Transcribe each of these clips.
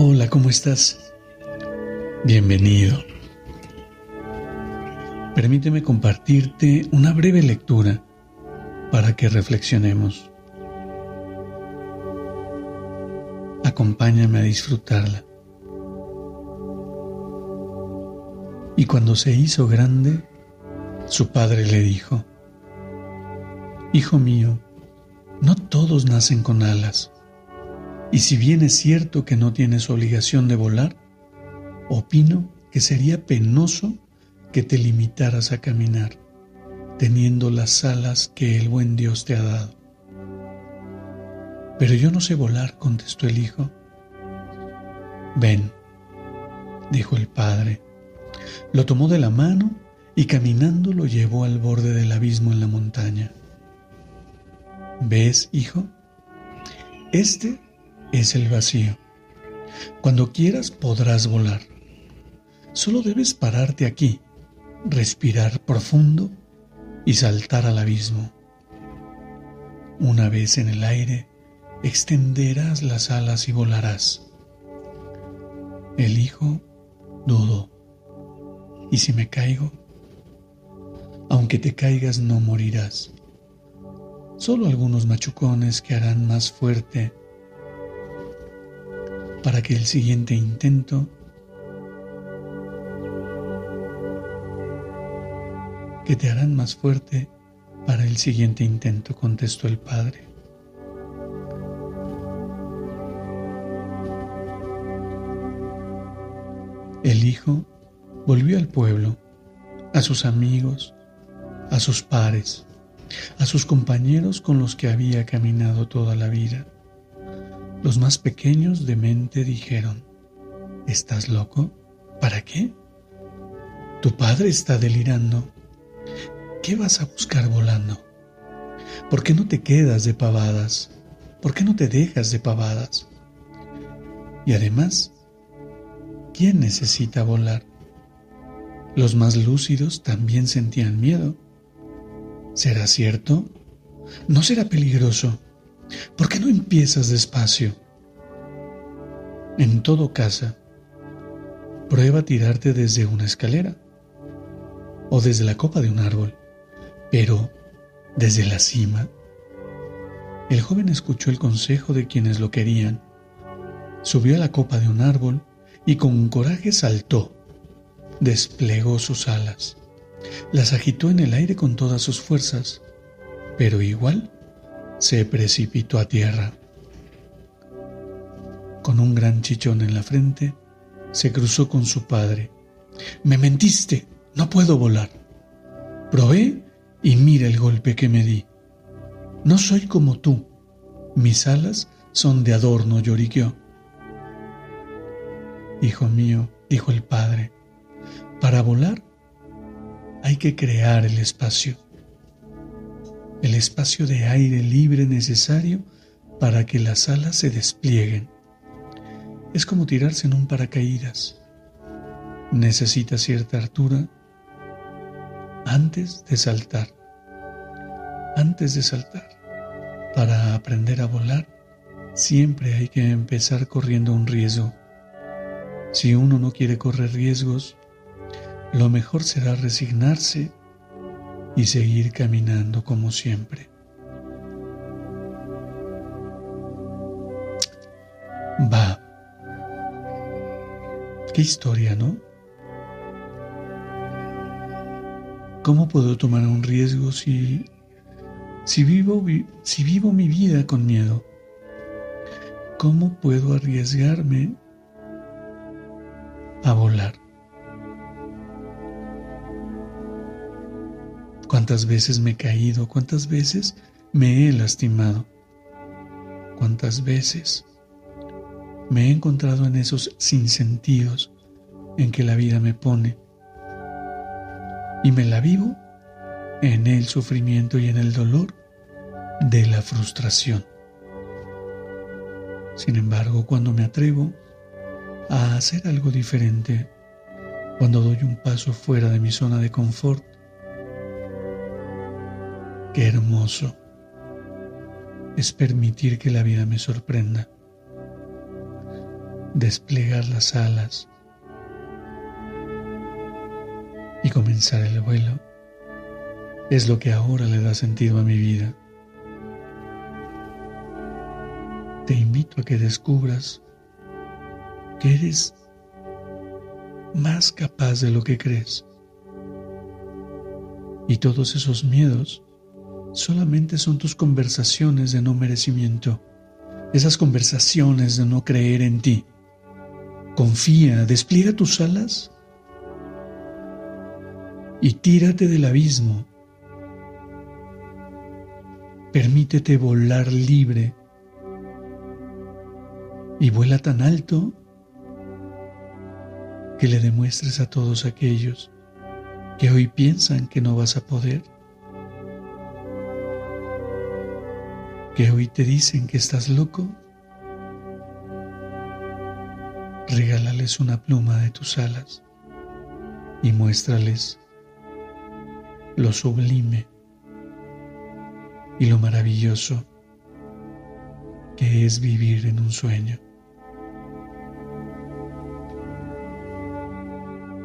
Hola, ¿cómo estás? Bienvenido. Permíteme compartirte una breve lectura para que reflexionemos. Acompáñame a disfrutarla. Y cuando se hizo grande, su padre le dijo, Hijo mío, no todos nacen con alas y si bien es cierto que no tienes obligación de volar, opino que sería penoso que te limitaras a caminar, teniendo las alas que el buen Dios te ha dado. Pero yo no sé volar, contestó el hijo. Ven, dijo el padre. Lo tomó de la mano y caminando lo llevó al borde del abismo en la montaña. ¿Ves, hijo? Este es el vacío. Cuando quieras podrás volar. Solo debes pararte aquí, respirar profundo y saltar al abismo. Una vez en el aire, extenderás las alas y volarás. El hijo dudó. ¿Y si me caigo? Aunque te caigas no morirás. Solo algunos machucones que harán más fuerte para que el siguiente intento que te harán más fuerte para el siguiente intento, contestó el padre. El hijo volvió al pueblo, a sus amigos, a sus pares, a sus compañeros con los que había caminado toda la vida. Los más pequeños de mente dijeron, ¿estás loco? ¿Para qué? Tu padre está delirando. ¿Qué vas a buscar volando? ¿Por qué no te quedas de pavadas? ¿Por qué no te dejas de pavadas? Y además, ¿quién necesita volar? Los más lúcidos también sentían miedo. ¿Será cierto? ¿No será peligroso? ¿Por qué no empiezas despacio? En todo caso, prueba tirarte desde una escalera o desde la copa de un árbol, pero desde la cima. El joven escuchó el consejo de quienes lo querían, subió a la copa de un árbol y con coraje saltó, desplegó sus alas, las agitó en el aire con todas sus fuerzas, pero igual se precipitó a tierra. Con un gran chichón en la frente, se cruzó con su padre. Me mentiste, no puedo volar. Probé y mira el golpe que me di. No soy como tú, mis alas son de adorno, lloriqueó. Hijo mío, dijo el padre, para volar hay que crear el espacio el espacio de aire libre necesario para que las alas se desplieguen. Es como tirarse en un paracaídas. Necesita cierta altura antes de saltar. Antes de saltar. Para aprender a volar, siempre hay que empezar corriendo un riesgo. Si uno no quiere correr riesgos, lo mejor será resignarse y seguir caminando como siempre. Va. Qué historia, ¿no? ¿Cómo puedo tomar un riesgo si, si, vivo, si vivo mi vida con miedo? ¿Cómo puedo arriesgarme a volar? Cuántas veces me he caído, cuántas veces me he lastimado. cuántas veces me he encontrado en esos sinsentidos en que la vida me pone y me la vivo en el sufrimiento y en el dolor de la frustración. Sin embargo, cuando me atrevo a hacer algo diferente, cuando doy un paso fuera de mi zona de confort, qué hermoso es permitir que la vida me sorprenda, desplegar las alas y comenzar el vuelo es lo que ahora le da sentido a mi vida. Te invito a que descubras que eres más capaz de lo que crees. Y todos esos miedos solamente son tus conversaciones de no merecimiento, esas conversaciones de no creer en ti. Confía, despliega tus alas y tírate del abismo. Permítete volar libre y vuela tan alto que le demuestres a todos aquellos que hoy piensan que no vas a poder, que hoy te dicen que estás loco, regálales una pluma de tus alas y muéstrales lo sublime y lo maravilloso que es vivir en un sueño.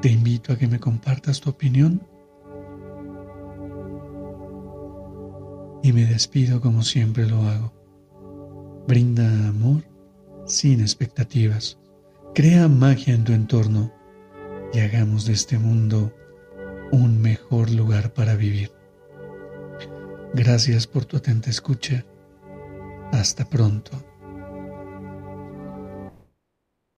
Te invito a que me compartas tu opinión y me despido como siempre lo hago. Brinda amor sin expectativas. Crea magia en tu entorno y hagamos de este mundo un mejor lugar para vivir. Gracias por tu atenta escucha. Hasta pronto.